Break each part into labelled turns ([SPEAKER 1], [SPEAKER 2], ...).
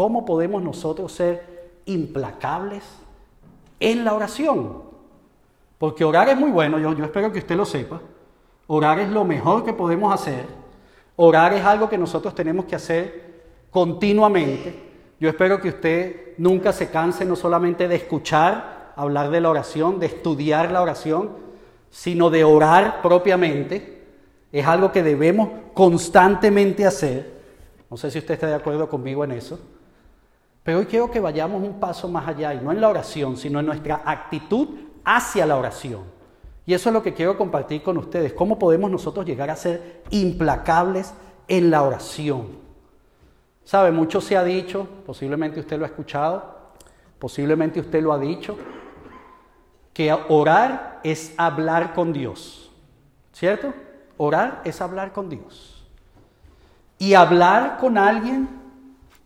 [SPEAKER 1] ¿Cómo podemos nosotros ser implacables en la oración? Porque orar es muy bueno, yo, yo espero que usted lo sepa. Orar es lo mejor que podemos hacer. Orar es algo que nosotros tenemos que hacer continuamente. Yo espero que usted nunca se canse no solamente de escuchar hablar de la oración, de estudiar la oración, sino de orar propiamente. Es algo que debemos constantemente hacer. No sé si usted está de acuerdo conmigo en eso. Pero hoy quiero que vayamos un paso más allá, y no en la oración, sino en nuestra actitud hacia la oración. Y eso es lo que quiero compartir con ustedes, cómo podemos nosotros llegar a ser implacables en la oración. ¿Sabe? Mucho se ha dicho, posiblemente usted lo ha escuchado, posiblemente usted lo ha dicho, que orar es hablar con Dios. ¿Cierto? Orar es hablar con Dios. Y hablar con alguien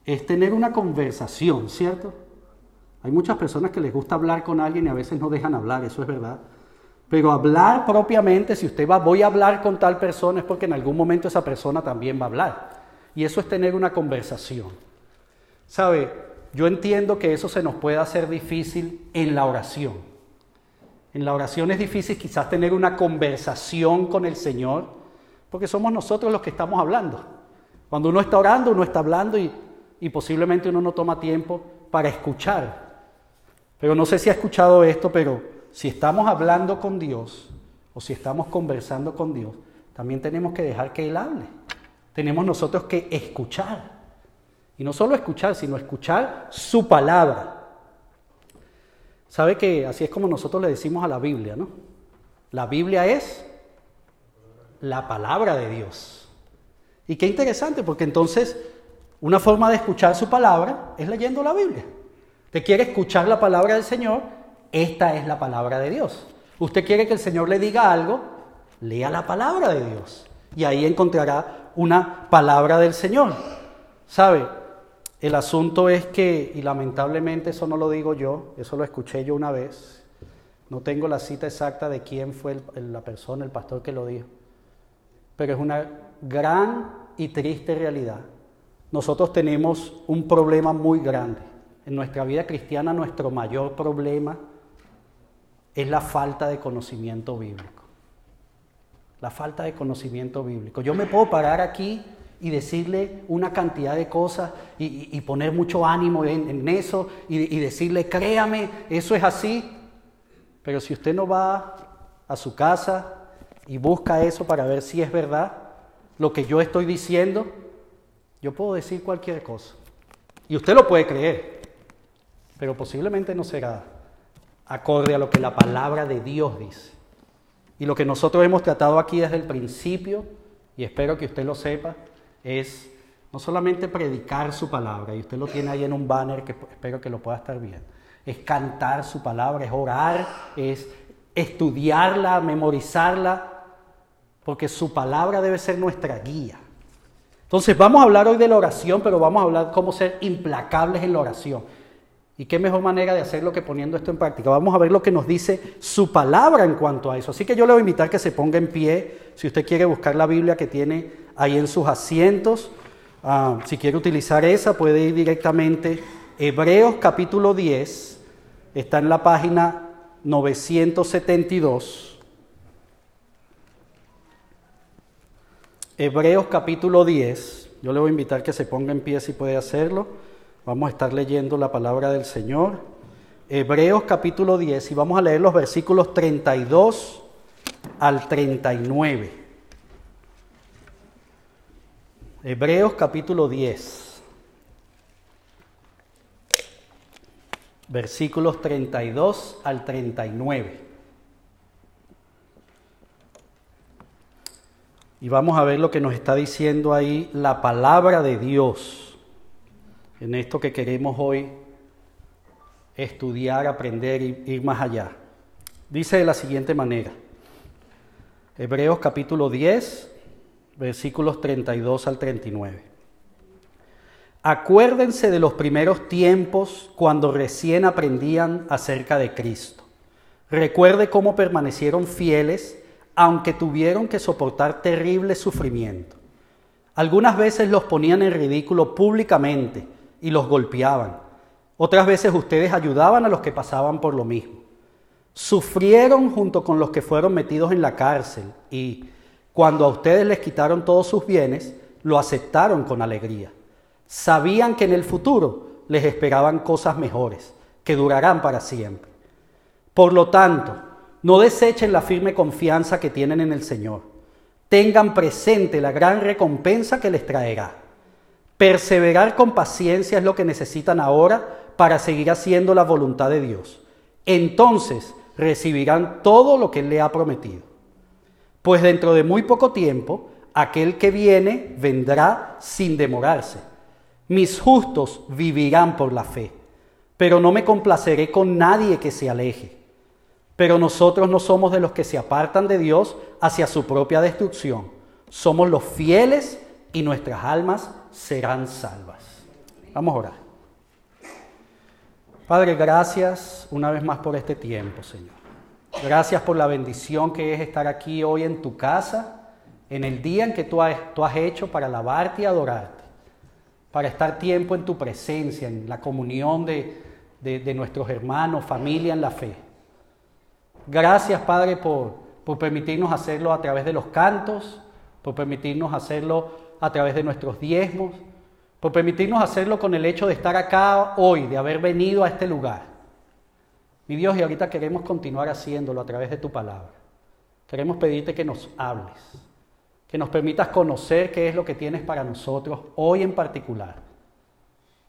[SPEAKER 1] es tener una conversación, ¿cierto? Hay muchas personas que les gusta hablar con alguien y a veces no dejan hablar, eso es verdad. Pero hablar propiamente, si usted va, voy a hablar con tal persona, es porque en algún momento esa persona también va a hablar. Y eso es tener una conversación. ¿Sabe? Yo entiendo que eso se nos puede hacer difícil en la oración. En la oración es difícil quizás tener una conversación con el Señor, porque somos nosotros los que estamos hablando. Cuando uno está orando, uno está hablando y, y posiblemente uno no toma tiempo para escuchar. Pero no sé si ha escuchado esto, pero si estamos hablando con Dios o si estamos conversando con Dios, también tenemos que dejar que Él hable tenemos nosotros que escuchar. Y no solo escuchar, sino escuchar su palabra. ¿Sabe que así es como nosotros le decimos a la Biblia, ¿no? La Biblia es la palabra de Dios. Y qué interesante, porque entonces una forma de escuchar su palabra es leyendo la Biblia. Usted quiere escuchar la palabra del Señor, esta es la palabra de Dios. Usted quiere que el Señor le diga algo, lea la palabra de Dios. Y ahí encontrará una palabra del Señor. ¿Sabe? El asunto es que, y lamentablemente eso no lo digo yo, eso lo escuché yo una vez, no tengo la cita exacta de quién fue la persona, el pastor que lo dijo, pero es una gran y triste realidad. Nosotros tenemos un problema muy grande. En nuestra vida cristiana nuestro mayor problema es la falta de conocimiento bíblico la falta de conocimiento bíblico. Yo me puedo parar aquí y decirle una cantidad de cosas y, poner mucho ánimo en, eso y, decirle, créame, eso es así. Pero si usted no va a su casa y busca eso para ver si es verdad lo que yo estoy diciendo, yo puedo decir cualquier cosa. Y usted lo puede creer, pero posiblemente no será acorde a lo que la palabra de Dios dice. Y lo que nosotros hemos tratado aquí desde el principio, y espero que usted lo sepa, es no solamente predicar su palabra, y usted lo tiene ahí en un banner que espero que lo pueda estar viendo, es cantar su palabra, es orar, es estudiarla, memorizarla, porque su palabra debe ser nuestra guía. Entonces vamos a hablar hoy de la oración, pero vamos a hablar cómo ser implacables en la oración. Y qué mejor manera de hacerlo que poniendo esto en práctica. Vamos a ver lo que nos dice su palabra en cuanto a eso. Así que yo le voy a invitar que se ponga en pie, si usted quiere buscar la Biblia que tiene ahí en sus asientos. Ah, si quiere utilizar esa, puede ir directamente. Hebreos capítulo 10, está en la página 972. Hebreos capítulo 10, yo le voy a invitar que se ponga en pie si puede hacerlo. Vamos a estar leyendo la palabra del Señor. Hebreos capítulo 10 y vamos a leer los versículos 32 al 39. Hebreos capítulo 10. Versículos 32 al 39. Y vamos a ver lo que nos está diciendo ahí la palabra de Dios en esto que queremos hoy estudiar, aprender y ir más allá. Dice de la siguiente manera, Hebreos capítulo 10, versículos 32 al 39. Acuérdense de los primeros tiempos cuando recién aprendían acerca de Cristo. Recuerde cómo permanecieron fieles aunque tuvieron que soportar terrible sufrimiento. Algunas veces los ponían en ridículo públicamente y los golpeaban. Otras veces ustedes ayudaban a los que pasaban por lo mismo. Sufrieron junto con los que fueron metidos en la cárcel y cuando a ustedes les quitaron todos sus bienes, lo aceptaron con alegría. Sabían que en el futuro les esperaban cosas mejores, que durarán para siempre. Por lo tanto, no desechen la firme confianza que tienen en el Señor. Tengan presente la gran recompensa que les traerá. Perseverar con paciencia es lo que necesitan ahora para seguir haciendo la voluntad de Dios. Entonces recibirán todo lo que Él le ha prometido. Pues dentro de muy poco tiempo, aquel que viene vendrá sin demorarse. Mis justos vivirán por la fe, pero no me complaceré con nadie que se aleje. Pero nosotros no somos de los que se apartan de Dios hacia su propia destrucción. Somos los fieles y nuestras almas serán salvas. Vamos a orar. Padre, gracias una vez más por este tiempo, Señor. Gracias por la bendición que es estar aquí hoy en tu casa, en el día en que tú has, hecho para alabarte y adorarte, para estar tiempo en tu presencia, en la comunión de, de nuestros hermanos, familia en la fe. Gracias, Padre, por, por permitirnos hacerlo a través de los cantos, por permitirnos hacerlo a través de nuestros diezmos por permitirnos hacerlo con el hecho de estar acá hoy, de haber venido a este lugar. Mi Dios, y ahorita queremos continuar haciéndolo a través de tu palabra. Queremos pedirte que nos hables, que nos permitas conocer qué es lo que tienes para nosotros hoy en particular.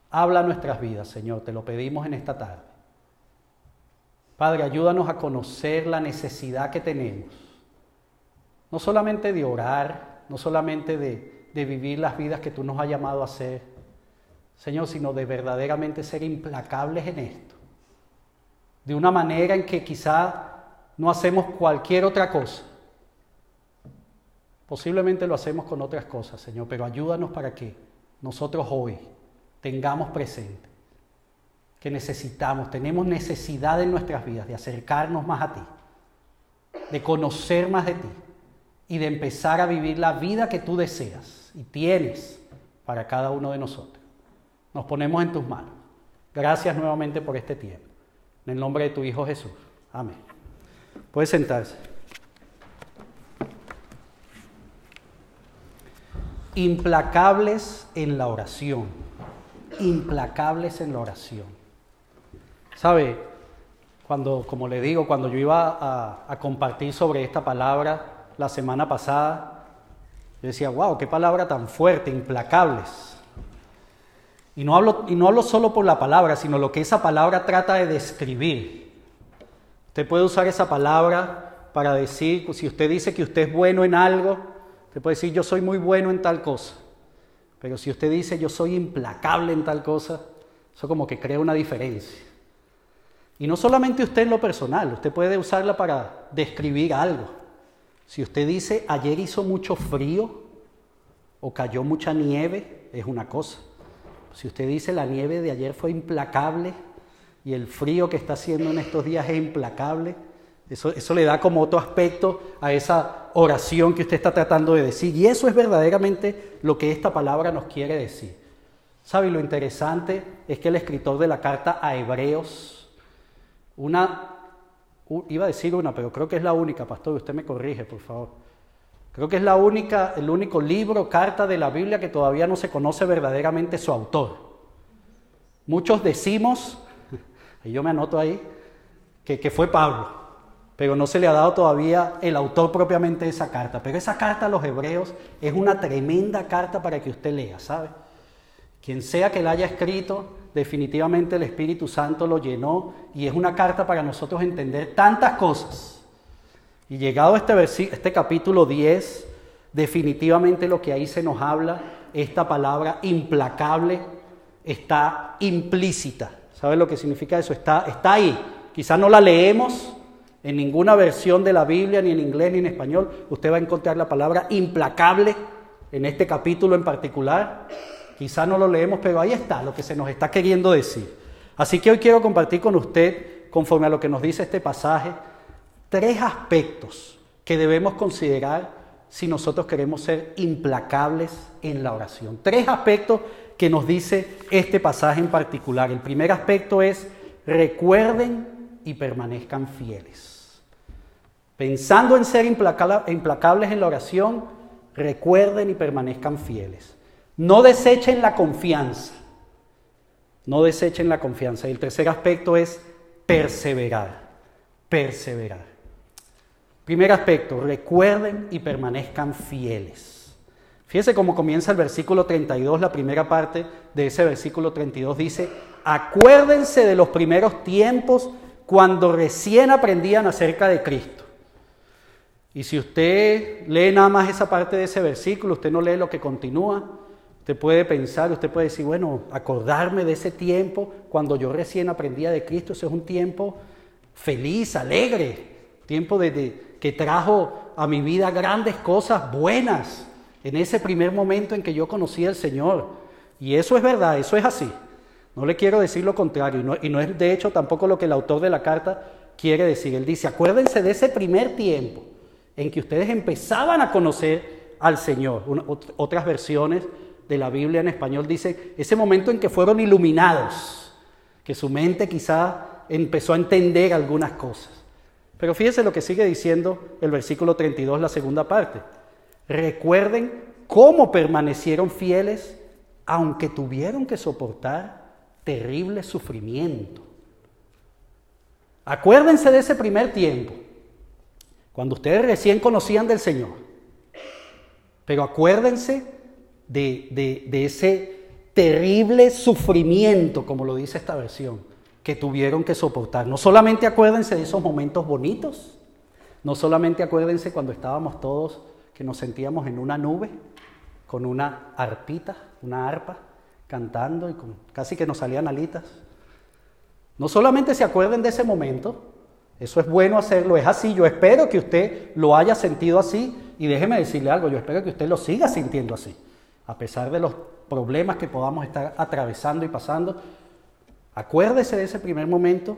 [SPEAKER 1] Habla nuestras vidas, Señor, te lo pedimos en esta tarde. Padre, ayúdanos a conocer la necesidad que tenemos, no solamente de orar, no solamente de vivir las vidas que tú nos has llamado a hacer, Señor, sino de verdaderamente ser implacables en esto. De una manera en que quizá no hacemos cualquier otra cosa. Posiblemente lo hacemos con otras cosas, Señor, pero ayúdanos para que nosotros hoy tengamos presente que necesitamos, tenemos necesidad en nuestras vidas de acercarnos más a ti, de conocer más de ti y de empezar a vivir la vida que tú deseas y tienes para cada uno de nosotros. Nos ponemos en tus manos. Gracias nuevamente por este tiempo. En el nombre de tu Hijo Jesús. Amén. Puede sentarse. Implacables en la oración. Implacables en la oración. ¿Sabe? Cuando, como le digo, cuando yo iba a, compartir sobre esta palabra la semana pasada, yo decía, wow, qué palabra tan fuerte, implacables. Y no, hablo, y no hablo solo por la palabra, sino lo que esa palabra trata de describir. Usted puede usar esa palabra para decir, si usted dice que usted es bueno en algo, usted puede decir, yo soy muy bueno en tal cosa. Pero si usted dice, yo soy implacable en tal cosa, eso como que crea una diferencia. Y no solamente usted en lo personal, usted puede usarla para describir algo. Si usted dice ayer hizo mucho frío o cayó mucha nieve, es una cosa. Si usted dice la nieve de ayer fue implacable y el frío que está haciendo en estos días es implacable, eso, eso le da como otro aspecto a esa oración que usted está tratando de decir. Y eso es verdaderamente lo que esta palabra nos quiere decir. ¿Sabe? Lo interesante es que el escritor de la carta a Hebreos, una iba a decir una, pero creo que es la única, pastor, usted me corrige, por favor. Creo que es la única, el único libro, carta de la Biblia que todavía no se conoce verdaderamente su autor. Muchos decimos, y yo me anoto ahí, que, que fue Pablo, pero no se le ha dado todavía el autor propiamente de esa carta. Pero esa carta a los hebreos es una tremenda carta para que usted lea, ¿sabe? Quien sea que la haya escrito, definitivamente el Espíritu Santo lo llenó y es una carta para nosotros entender tantas cosas. Y llegado este, este capítulo 10, definitivamente lo que ahí se nos habla, esta palabra implacable, está implícita. ¿Sabe lo que significa eso? Está, está ahí. Quizás no la leemos en ninguna versión de la Biblia, ni en inglés ni en español. Usted va a encontrar la palabra implacable en este capítulo en particular. Quizá no lo leemos, pero ahí está lo que se nos está queriendo decir. Así que hoy quiero compartir con usted, conforme a lo que nos dice este pasaje, tres aspectos que debemos considerar si nosotros queremos ser implacables en la oración. Tres aspectos que nos dice este pasaje en particular. El primer aspecto es recuerden y permanezcan fieles. Pensando en ser implacables en la oración, recuerden y permanezcan fieles. No desechen la confianza. No desechen la confianza. Y el tercer aspecto es perseverar. Perseverar. Primer aspecto, recuerden y permanezcan fieles. Fíjense cómo comienza el versículo 32, la primera parte de ese versículo 32 dice, acuérdense de los primeros tiempos cuando recién aprendían acerca de Cristo. Y si usted lee nada más esa parte de ese versículo, usted no lee lo que continúa, usted puede pensar, usted puede decir, bueno, acordarme de ese tiempo cuando yo recién aprendía de Cristo, ese es un tiempo feliz, alegre, tiempo de, que trajo a mi vida grandes cosas buenas en ese primer momento en que yo conocí al Señor. Y eso es verdad, eso es así. No le quiero decir lo contrario, y no, y no es de hecho tampoco lo que el autor de la carta quiere decir. Él dice, acuérdense de ese primer tiempo en que ustedes empezaban a conocer al Señor. otras versiones de la Biblia en español dice, ese momento en que fueron iluminados, que su mente quizá empezó a entender algunas cosas. Pero fíjese lo que sigue diciendo el versículo 32, la segunda parte. Recuerden cómo permanecieron fieles aunque tuvieron que soportar terrible sufrimiento. Acuérdense de ese primer tiempo, cuando ustedes recién conocían del Señor. Pero acuérdense de, de ese terrible sufrimiento, como lo dice esta versión que tuvieron que soportar. No solamente acuérdense de esos momentos bonitos, no solamente acuérdense cuando estábamos todos que nos sentíamos en una nube con una arpita, una arpa, cantando y con, casi que nos salían alitas. No solamente se acuerden de ese momento, eso es bueno hacerlo, es así, yo espero que usted lo haya sentido así y déjeme decirle algo, yo espero que usted lo siga sintiendo así, a pesar de los problemas que podamos estar atravesando y pasando, Acuérdese de ese primer momento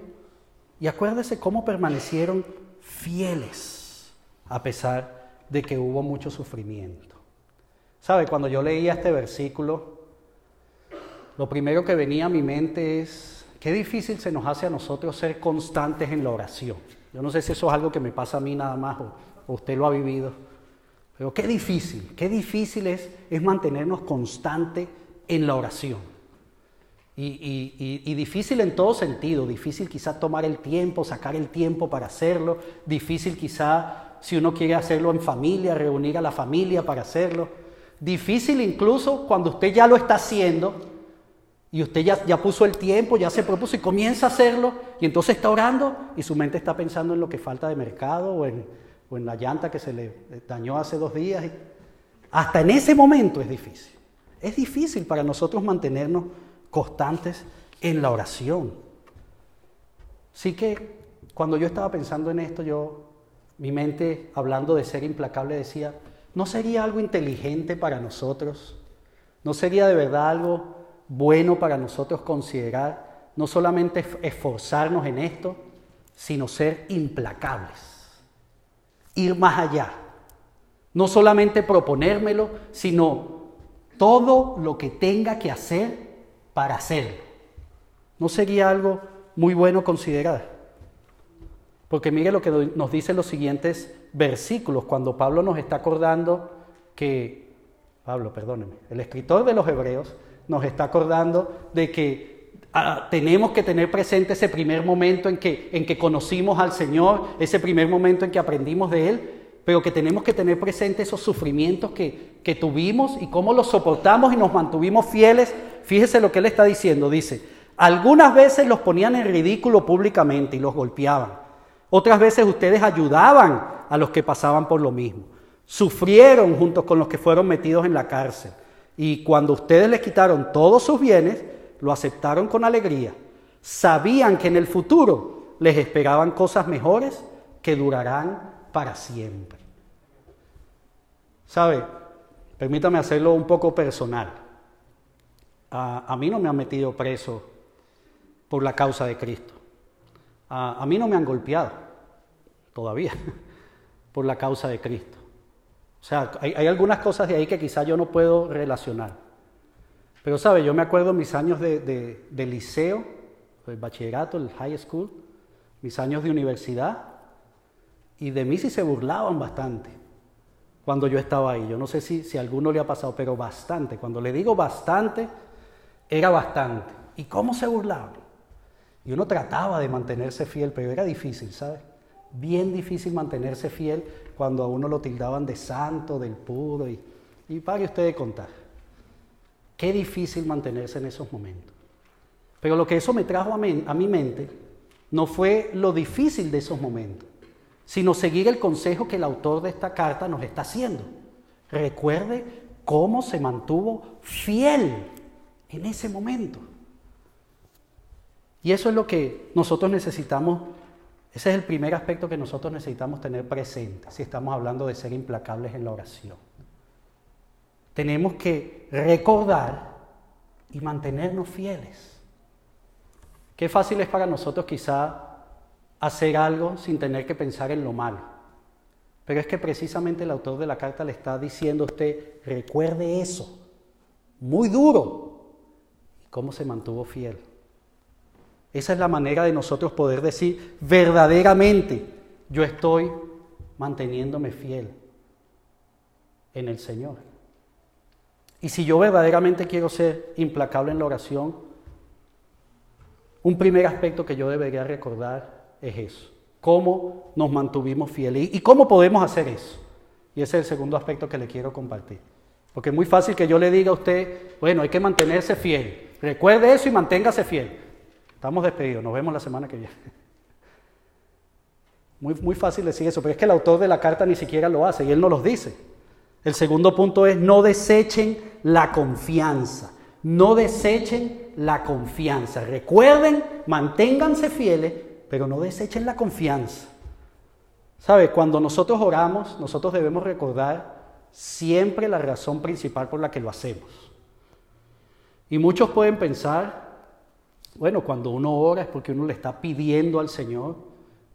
[SPEAKER 1] y acuérdese cómo permanecieron fieles a pesar de que hubo mucho sufrimiento. ¿Sabe? Cuando yo leía este versículo, lo primero que venía a mi mente es qué difícil se nos hace a nosotros ser constantes en la oración. Yo no sé si eso es algo que me pasa a mí nada más o, usted lo ha vivido, pero qué difícil, qué difícil es, es mantenernos constantes en la oración. Y, difícil en todo sentido, difícil quizá tomar el tiempo, sacar el tiempo para hacerlo, difícil quizá si uno quiere hacerlo en familia, reunir a la familia para hacerlo, difícil incluso cuando usted ya lo está haciendo y usted ya, ya puso el tiempo, ya se propuso y comienza a hacerlo y entonces está orando y su mente está pensando en lo que falta de mercado o en, o en la llanta que se le dañó hace dos días. Hasta en ese momento es difícil. Es difícil para nosotros mantenernos constantes en la oración. Así que cuando yo estaba pensando en esto, yo, mi mente, hablando de ser implacable, decía, ¿no sería algo inteligente para nosotros? ¿No sería de verdad algo bueno para nosotros considerar no solamente esforzarnos en esto, sino ser implacables? Ir más allá. No solamente proponérmelo, sino todo lo que tenga que hacer para hacerlo. ¿No sería algo muy bueno considerar? Porque mire lo que nos dicen los siguientes versículos cuando Pablo nos está acordando que, Pablo, perdóneme, el escritor de los Hebreos nos está acordando de que ah, tenemos que tener presente ese primer momento en que, en que conocimos al Señor, ese primer momento en que aprendimos de Él, pero que tenemos que tener presente esos sufrimientos que, que tuvimos y cómo los soportamos y nos mantuvimos fieles Fíjese lo que él está diciendo. Dice, algunas veces los ponían en ridículo públicamente y los golpeaban. Otras veces ustedes ayudaban a los que pasaban por lo mismo. Sufrieron junto con los que fueron metidos en la cárcel. Y cuando ustedes les quitaron todos sus bienes, lo aceptaron con alegría. Sabían que en el futuro les esperaban cosas mejores que durarán para siempre. ¿Sabe? Permítame hacerlo un poco personal a, mí no me han metido preso por la causa de Cristo. A, mí no me han golpeado todavía por la causa de Cristo. O sea, hay, algunas cosas de ahí que quizá yo no puedo relacionar. Pero, ¿sabe? Yo me acuerdo mis años de, de liceo, el bachillerato, el high school, mis años de universidad, y de mí sí se burlaban bastante cuando yo estaba ahí. Yo no sé si, si a alguno le ha pasado, pero bastante. Cuando le digo bastante, era bastante. ¿Y cómo se burlaban? Y uno trataba de mantenerse fiel, pero era difícil, ¿sabes? Bien difícil mantenerse fiel cuando a uno lo tildaban de santo, del puro. Y, y pague usted de contar. Qué difícil mantenerse en esos momentos. Pero lo que eso me trajo a, a mi mente no fue lo difícil de esos momentos, sino seguir el consejo que el autor de esta carta nos está haciendo. Recuerde cómo se mantuvo fiel en ese momento. Y eso es lo que nosotros necesitamos, ese es el primer aspecto que nosotros necesitamos tener presente si estamos hablando de ser implacables en la oración. Tenemos que recordar y mantenernos fieles. Qué fácil es para nosotros quizá hacer algo sin tener que pensar en lo malo. Pero es que precisamente el autor de la carta le está diciendo a usted, recuerde eso, muy duro, y cómo se mantuvo fiel. Esa es la manera de nosotros poder decir verdaderamente, yo estoy manteniéndome fiel en el Señor. Y si yo verdaderamente quiero ser implacable en la oración, un primer aspecto que yo debería recordar es eso. Cómo nos mantuvimos fieles y cómo podemos hacer eso. Y ese es el segundo aspecto que le quiero compartir. Porque es muy fácil que yo le diga a usted, bueno, hay que mantenerse fiel. Recuerde eso y manténgase fiel. Estamos despedidos, nos vemos la semana que viene. Muy, muy fácil decir eso, pero es que el autor de la carta ni siquiera lo hace y él no los dice. El segundo punto es no desechen la confianza. No desechen la confianza. Recuerden, manténganse fieles, pero no desechen la confianza. ¿Sabe? Cuando nosotros oramos, nosotros debemos recordar siempre la razón principal por la que lo hacemos. Y muchos pueden pensar, bueno, cuando uno ora es porque uno le está pidiendo al Señor,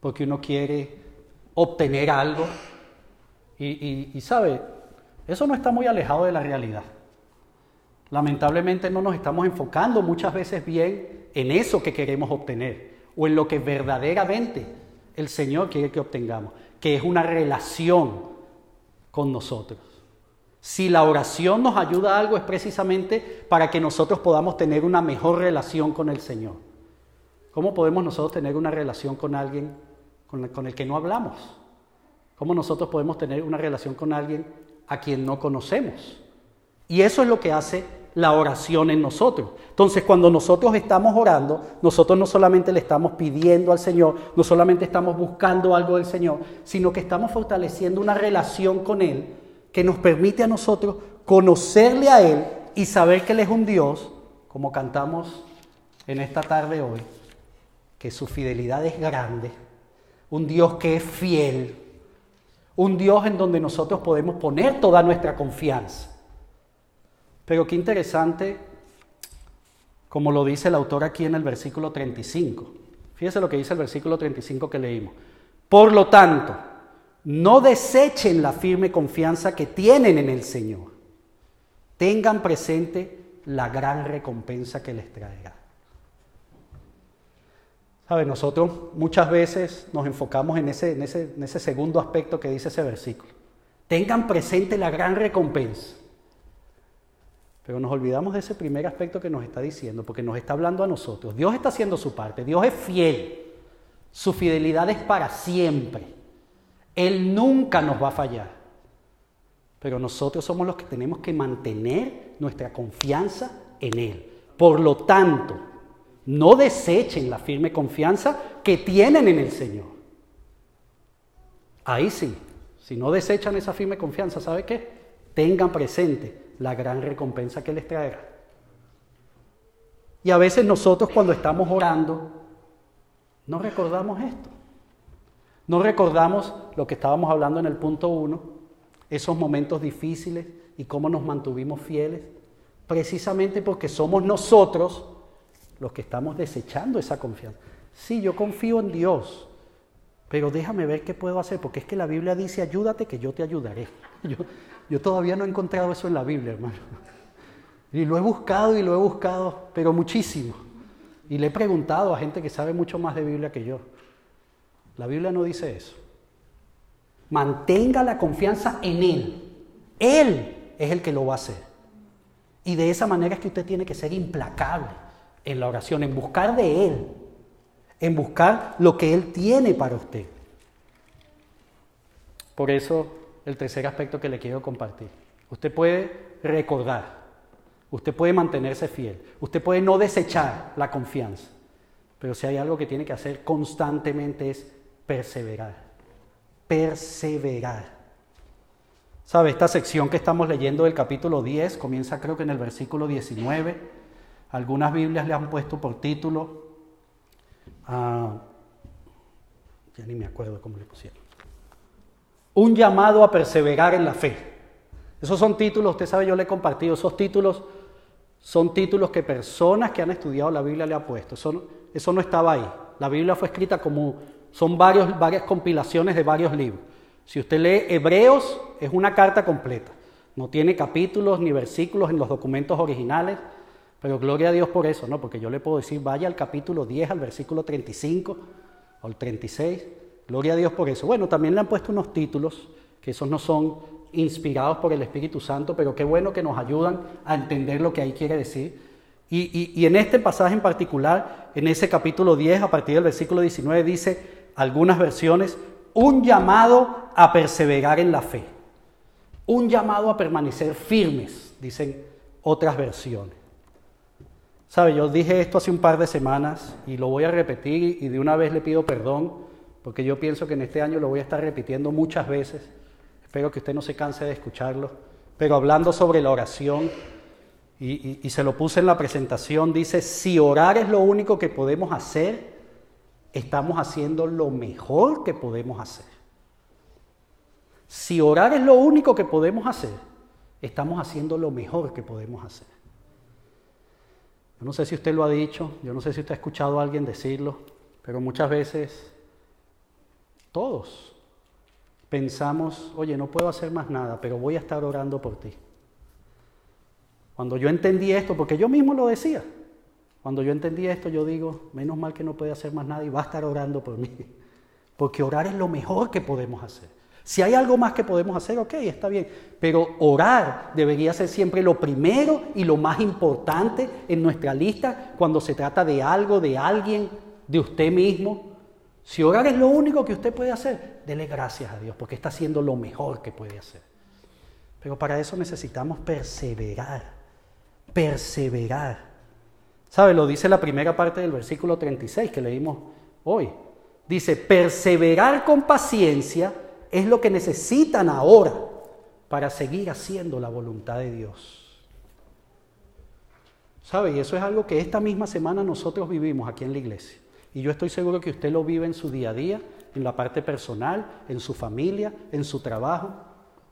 [SPEAKER 1] porque uno quiere obtener algo. Y, y, sabe, eso no está muy alejado de la realidad. Lamentablemente no nos estamos enfocando muchas veces bien en eso que queremos obtener o en lo que verdaderamente el Señor quiere que obtengamos, que es una relación con nosotros. Si la oración nos ayuda a algo es precisamente para que nosotros podamos tener una mejor relación con el Señor. ¿Cómo podemos nosotros tener una relación con alguien con el que no hablamos? ¿Cómo nosotros podemos tener una relación con alguien a quien no conocemos? Y eso es lo que hace la oración en nosotros. Entonces, cuando nosotros estamos orando, nosotros no solamente le estamos pidiendo al Señor, no solamente estamos buscando algo del Señor, sino que estamos fortaleciendo una relación con Él que nos permite a nosotros conocerle a Él y saber que Él es un Dios, como cantamos en esta tarde hoy, que su fidelidad es grande, un Dios que es fiel, un Dios en donde nosotros podemos poner toda nuestra confianza. Pero qué interesante, como lo dice el autor aquí en el versículo 35. Fíjese lo que dice el versículo 35 que leímos. Por lo tanto, no desechen la firme confianza que tienen en el Señor. Tengan presente la gran recompensa que les traerá. ¿Sabe? Nosotros muchas veces nos enfocamos en ese, en, ese, en ese segundo aspecto que dice ese versículo. Tengan presente la gran recompensa. Pero nos olvidamos de ese primer aspecto que nos está diciendo, porque nos está hablando a nosotros. Dios está haciendo su parte, Dios es fiel, su fidelidad es para siempre. Él nunca nos va a fallar. Pero nosotros somos los que tenemos que mantener nuestra confianza en Él. Por lo tanto, no desechen la firme confianza que tienen en el Señor. Ahí sí, si no desechan esa firme confianza, ¿sabe qué? Tengan presente la gran recompensa que les traerá. Y a veces nosotros cuando estamos orando, no recordamos esto. No recordamos lo que estábamos hablando en el punto uno, esos momentos difíciles y cómo nos mantuvimos fieles, precisamente porque somos nosotros los que estamos desechando esa confianza. Sí, yo confío en Dios, pero déjame ver qué puedo hacer, porque es que la Biblia dice, ayúdate que yo te ayudaré. Yo, yo todavía no he encontrado eso en la Biblia, hermano. Y lo he buscado y lo he buscado, pero muchísimo. Y le he preguntado a gente que sabe mucho más de Biblia que yo. La Biblia no dice eso. Mantenga la confianza en Él. Él es el que lo va a hacer. Y de esa manera es que usted tiene que ser implacable en la oración, en buscar de Él, en buscar lo que Él tiene para usted. Por eso, el tercer aspecto que le quiero compartir. Usted puede recordar, usted puede mantenerse fiel, usted puede no desechar la confianza, pero si hay algo que tiene que hacer constantemente es perseverar, perseverar. ¿Sabe? Esta sección que estamos leyendo del capítulo 10 comienza creo que en el versículo 19. Algunas Biblias le han puesto por título, ah, ya ni me acuerdo cómo le pusieron, un llamado a perseverar en la fe. Esos son títulos, usted sabe, yo le he compartido, esos títulos son títulos que personas que han estudiado la Biblia le han puesto. Eso, no estaba ahí. La Biblia fue escrita como, son varias compilaciones de varios libros. Si usted lee Hebreos, es una carta completa. No tiene capítulos ni versículos en los documentos originales, pero gloria a Dios por eso, ¿no? Porque yo le puedo decir, vaya al capítulo 10, al versículo 35 o al 36. Gloria a Dios por eso. Bueno, también le han puesto unos títulos, que esos no son inspirados por el Espíritu Santo, pero qué bueno que nos ayudan a entender lo que ahí quiere decir. Y, y en este pasaje en particular, en ese capítulo 10, a partir del versículo 19, dice algunas versiones, un llamado a perseverar en la fe, un llamado a permanecer firmes, dicen otras versiones. Sabe, yo dije esto hace un par de semanas y lo voy a repetir y de una vez le pido perdón porque yo pienso que en este año lo voy a estar repitiendo muchas veces. Espero que usted no se canse de escucharlo. Pero hablando sobre la oración, y, y se lo puse en la presentación, dice, si orar es lo único que podemos hacer, estamos haciendo lo mejor que podemos hacer. Si orar es lo único que podemos hacer, estamos haciendo lo mejor que podemos hacer. Yo no sé si usted lo ha dicho, yo no sé si usted ha escuchado a alguien decirlo, pero muchas veces todos pensamos, oye, no puedo hacer más nada, pero voy a estar orando por ti. Cuando yo entendí esto, porque yo mismo lo decía, cuando yo entendí esto, yo digo, menos mal que no puede hacer más nada y va a estar orando por mí. Porque orar es lo mejor que podemos hacer. Si hay algo más que podemos hacer, ok, está bien. Pero orar debería ser siempre lo primero y lo más importante en nuestra lista cuando se trata de algo, de alguien, de usted mismo. Si orar es lo único que usted puede hacer, dele gracias a Dios porque está haciendo lo mejor que puede hacer. Pero para eso necesitamos perseverar, perseverar. ¿Sabe? Lo dice la primera parte del versículo 36 que leímos hoy. Dice, perseverar con paciencia es lo que necesitan ahora para seguir haciendo la voluntad de Dios. ¿Sabe? Y eso es algo que esta misma semana nosotros vivimos aquí en la iglesia. Y yo estoy seguro que usted lo vive en su día a día, en la parte personal, en su familia, en su trabajo.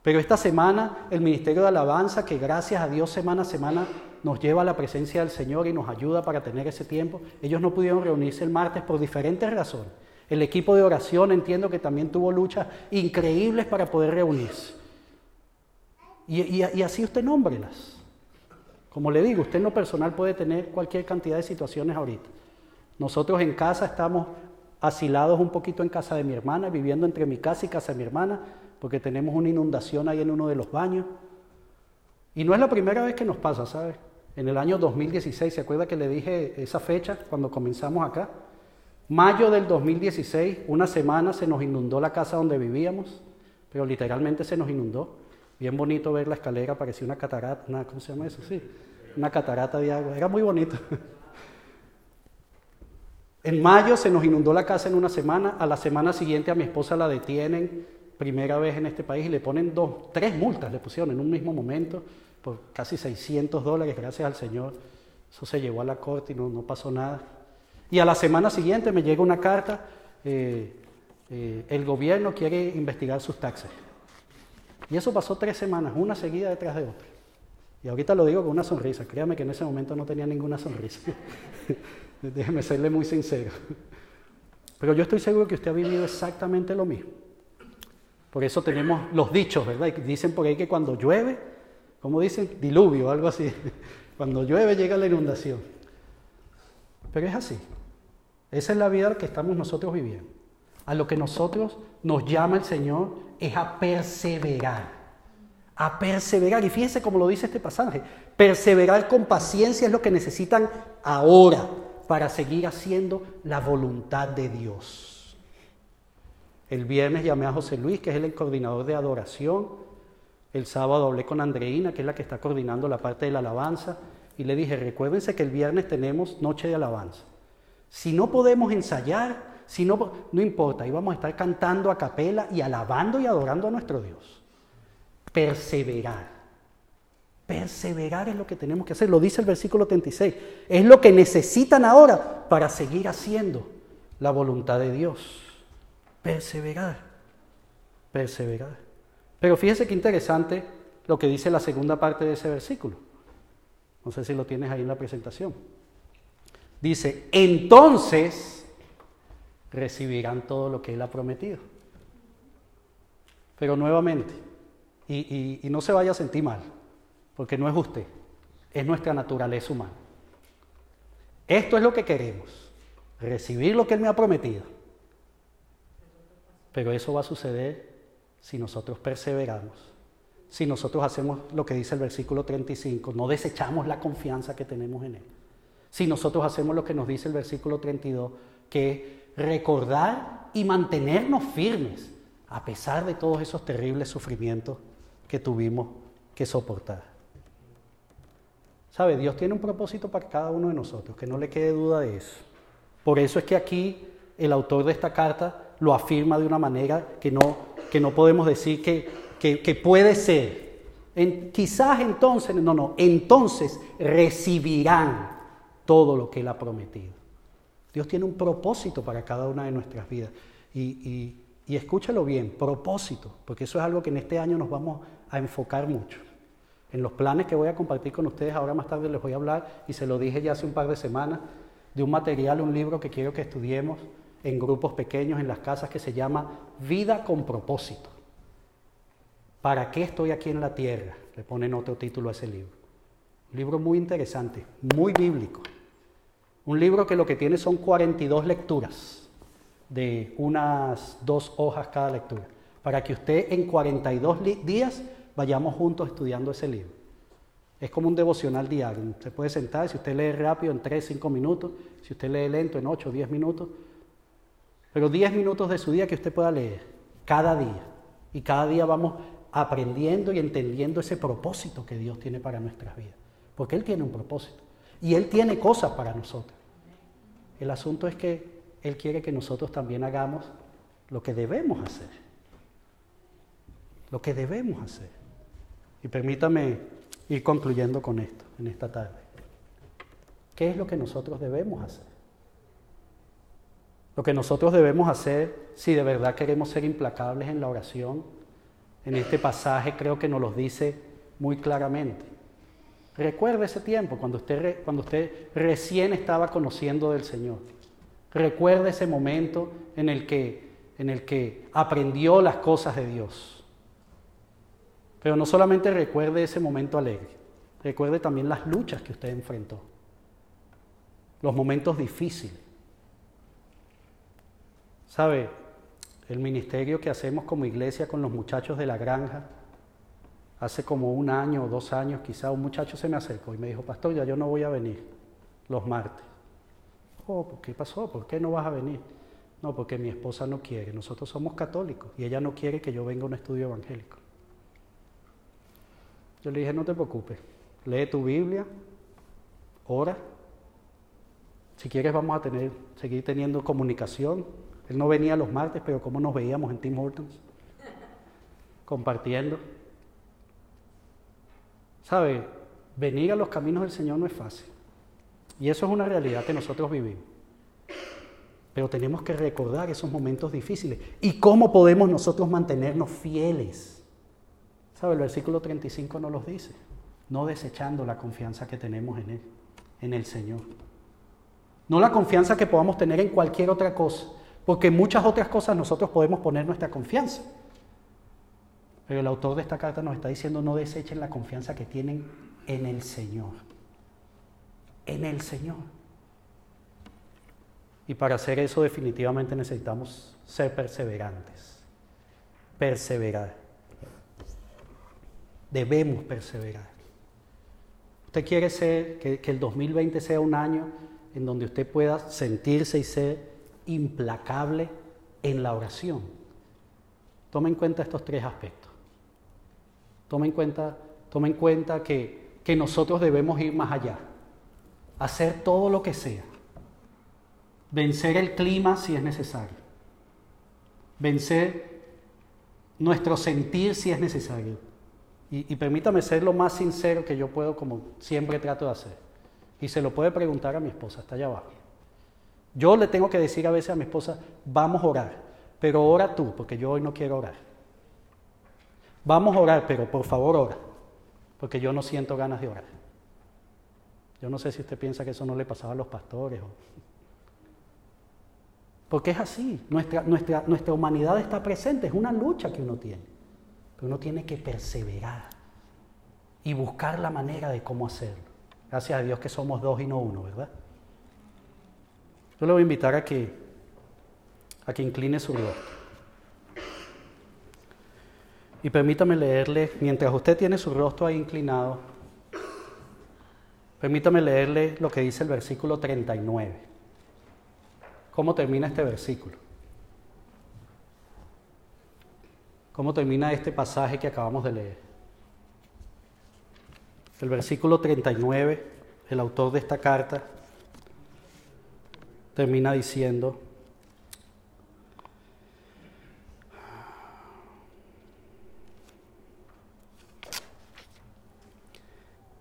[SPEAKER 1] Pero esta semana el Ministerio de Alabanza, que gracias a Dios semana a semana nos lleva a la presencia del Señor y nos ayuda para tener ese tiempo. Ellos no pudieron reunirse el martes por diferentes razones. El equipo de oración entiendo que también tuvo luchas increíbles para poder reunirse. Y, así usted nómbrelas. Como le digo, usted en lo personal puede tener cualquier cantidad de situaciones ahorita. Nosotros en casa estamos asilados un poquito en casa de mi hermana, viviendo entre mi casa y casa de mi hermana, porque tenemos una inundación ahí en uno de los baños. Y no es la primera vez que nos pasa, ¿sabes? en el año 2016, ¿se acuerda que le dije esa fecha cuando comenzamos acá? Mayo del 2016, una semana se nos inundó la casa donde vivíamos, pero literalmente se nos inundó. Bien bonito ver la escalera, parecía una catarata, una, ¿cómo se llama eso? Sí, una catarata de agua, era muy bonito. En mayo se nos inundó la casa en una semana, a la semana siguiente a mi esposa la detienen, primera vez en este país, y le ponen dos, tres multas, le pusieron en un mismo momento por casi 600 dólares, gracias al Señor. Eso se llevó a la corte y no, no pasó nada. Y a la semana siguiente me llega una carta, eh, eh, el gobierno quiere investigar sus taxes. Y eso pasó tres semanas, una seguida detrás de otra. Y ahorita lo digo con una sonrisa, créame que en ese momento no tenía ninguna sonrisa. Déjeme serle muy sincero. Pero yo estoy seguro que usted ha vivido exactamente lo mismo. Por eso tenemos los dichos, ¿verdad? Dicen por ahí que cuando llueve, como dicen, diluvio, algo así. Cuando llueve llega la inundación. Pero es así. Esa es la vida que estamos nosotros viviendo. A lo que nosotros nos llama el Señor es a perseverar. A perseverar. Y fíjense cómo lo dice este pasaje. Perseverar con paciencia es lo que necesitan ahora para seguir haciendo la voluntad de Dios. El viernes llamé a José Luis, que es el coordinador de adoración. El sábado hablé con Andreina, que es la que está coordinando la parte de la alabanza. Y le dije, recuérdense que el viernes tenemos noche de alabanza. Si no podemos ensayar, si no, no importa, íbamos a estar cantando a capela y alabando y adorando a nuestro Dios. Perseverar. Perseverar es lo que tenemos que hacer, lo dice el versículo 36. Es lo que necesitan ahora para seguir haciendo la voluntad de Dios. Perseverar. Perseverar. Pero fíjese qué interesante lo que dice la segunda parte de ese versículo. No sé si lo tienes ahí en la presentación. Dice, entonces recibirán todo lo que Él ha prometido. Pero nuevamente, y, no se vaya a sentir mal, porque no es usted, es nuestra naturaleza humana. Esto es lo que queremos, recibir lo que Él me ha prometido. Pero eso va a suceder si nosotros perseveramos, si nosotros hacemos lo que dice el versículo 35, no desechamos la confianza que tenemos en Él si nosotros hacemos lo que nos dice el versículo 32, que recordar y mantenernos firmes a pesar de todos esos terribles sufrimientos que tuvimos que soportar. ¿Sabe? Dios tiene un propósito para cada uno de nosotros, que no le quede duda de eso. Por eso es que aquí el autor de esta carta lo afirma de una manera que no, que no podemos decir que, que, puede ser. quizás entonces, no, no, entonces recibirán todo lo que Él ha prometido. Dios tiene un propósito para cada una de nuestras vidas. Y, escúchalo bien, propósito, porque eso es algo que en este año nos vamos a enfocar mucho. En los planes que voy a compartir con ustedes, ahora más tarde les voy a hablar, y se lo dije ya hace un par de semanas, de un material, un libro que quiero que estudiemos en grupos pequeños en las casas que se llama Vida con propósito. ¿Para qué estoy aquí en la tierra? Le ponen otro título a ese libro. Un libro muy interesante, muy bíblico. Un libro que lo que tiene son 42 lecturas, de unas dos hojas cada lectura, para que usted en 42 días vayamos juntos estudiando ese libro. Es como un devocional diario. Se puede sentar, si usted lee rápido en 3, 5 minutos, si usted lee lento en 8, 10 minutos, pero 10 minutos de su día que usted pueda leer, cada día. Y cada día vamos aprendiendo y entendiendo ese propósito que Dios tiene para nuestras vidas. Porque Él tiene un propósito. Y Él tiene cosas para nosotros. El asunto es que Él quiere que nosotros también hagamos lo que debemos hacer. Lo que debemos hacer. Y permítame ir concluyendo con esto en esta tarde. ¿Qué es lo que nosotros debemos hacer? Lo que nosotros debemos hacer si de verdad queremos ser implacables en la oración, en este pasaje creo que nos lo dice muy claramente. Recuerde ese tiempo cuando usted, cuando usted recién estaba conociendo del Señor. Recuerde ese momento en el, que, en el que aprendió las cosas de Dios. Pero no solamente recuerde ese momento alegre, recuerde también las luchas que usted enfrentó, los momentos difíciles. ¿Sabe? El ministerio que hacemos como iglesia con los muchachos de la granja, hace como un año o dos años quizá un muchacho se me acercó y me dijo, pastor, ya yo no voy a venir los martes. Oh, ¿qué pasó? ¿Por qué no vas a venir? No, porque mi esposa no quiere. Nosotros somos católicos y ella no quiere que yo venga a un estudio evangélico. Yo le dije, no te preocupes, lee tu Biblia, ora. Si quieres vamos a tener, seguir teniendo comunicación. Él no venía los martes, pero como nos veíamos en Tim Hortons, compartiendo. ¿Sabe? Venir a los caminos del Señor no es fácil. Y eso es una realidad que nosotros vivimos. Pero tenemos que recordar esos momentos difíciles. ¿Y cómo podemos nosotros mantenernos fieles? ¿Sabe? El versículo 35 nos los dice. No desechando la confianza que tenemos en Él, en el Señor. No la confianza que podamos tener en cualquier otra cosa. Porque en muchas otras cosas nosotros podemos poner nuestra confianza. Pero el autor de esta carta nos está diciendo no desechen la confianza que tienen en el Señor. en el Señor. Y para hacer eso definitivamente necesitamos ser perseverantes. Perseverar. Debemos perseverar. Usted quiere que, que, el 2020 sea un año en donde usted pueda sentirse y ser implacable en la oración. Tome en cuenta estos tres aspectos. Tome en cuenta, tome en cuenta que, que nosotros debemos ir más allá, hacer todo lo que sea, vencer el clima si es necesario, vencer nuestro sentir si es necesario. Y, y, permítame ser lo más sincero que yo puedo, como siempre trato de hacer. Y se lo puede preguntar a mi esposa, está allá abajo. Yo le tengo que decir a veces a mi esposa, vamos a orar, pero ora tú, porque yo hoy no quiero orar. Vamos a orar, pero por favor ora, porque yo no siento ganas de orar. Yo no sé si usted piensa que eso no le pasaba a los pastores. Porque es así, nuestra, nuestra, nuestra humanidad está presente, es una lucha que uno tiene. Pero uno tiene que perseverar y buscar la manera de cómo hacerlo. Gracias a Dios que somos dos y no uno, ¿verdad? Yo le voy a invitar a que, a que incline su rostro. Y permítame leerle, mientras usted tiene su rostro ahí inclinado, permítame leerle lo que dice el versículo 39. ¿Cómo termina este versículo? ¿Cómo termina este pasaje que acabamos de leer? El versículo 39, el autor de esta carta termina diciendo,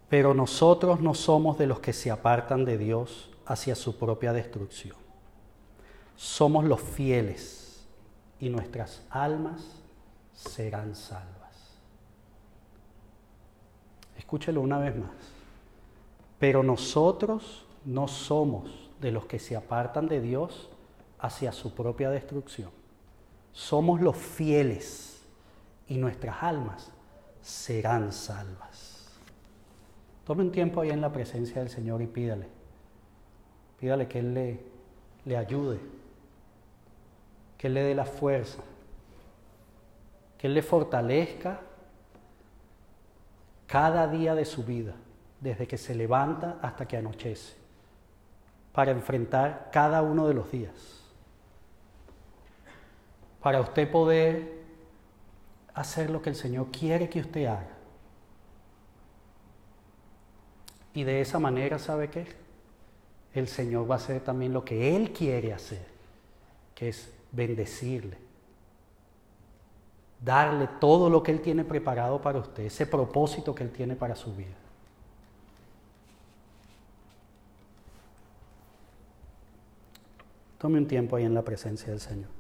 [SPEAKER 1] pero nosotros no somos de los que se apartan de Dios hacia su propia destrucción. Somos los fieles y nuestras almas serán salvas. Escúchelo una vez más. Pero nosotros no somos de los que se apartan de Dios hacia su propia destrucción. Somos los fieles y nuestras almas serán salvas. Tome un tiempo ahí en la presencia del Señor y pídale. Pídale que Él le, le ayude, que Él le dé la fuerza, que Él le fortalezca cada día de su vida, desde que se levanta hasta que anochece para enfrentar cada uno de los días. Para usted poder hacer lo que el Señor quiere que usted haga. Y de esa manera, ¿sabe qué? El Señor va a hacer también lo que Él quiere hacer, que es bendecirle, darle todo lo que Él tiene preparado para usted, ese propósito que Él tiene para su vida. Tome un tiempo ahí en la presencia del Señor.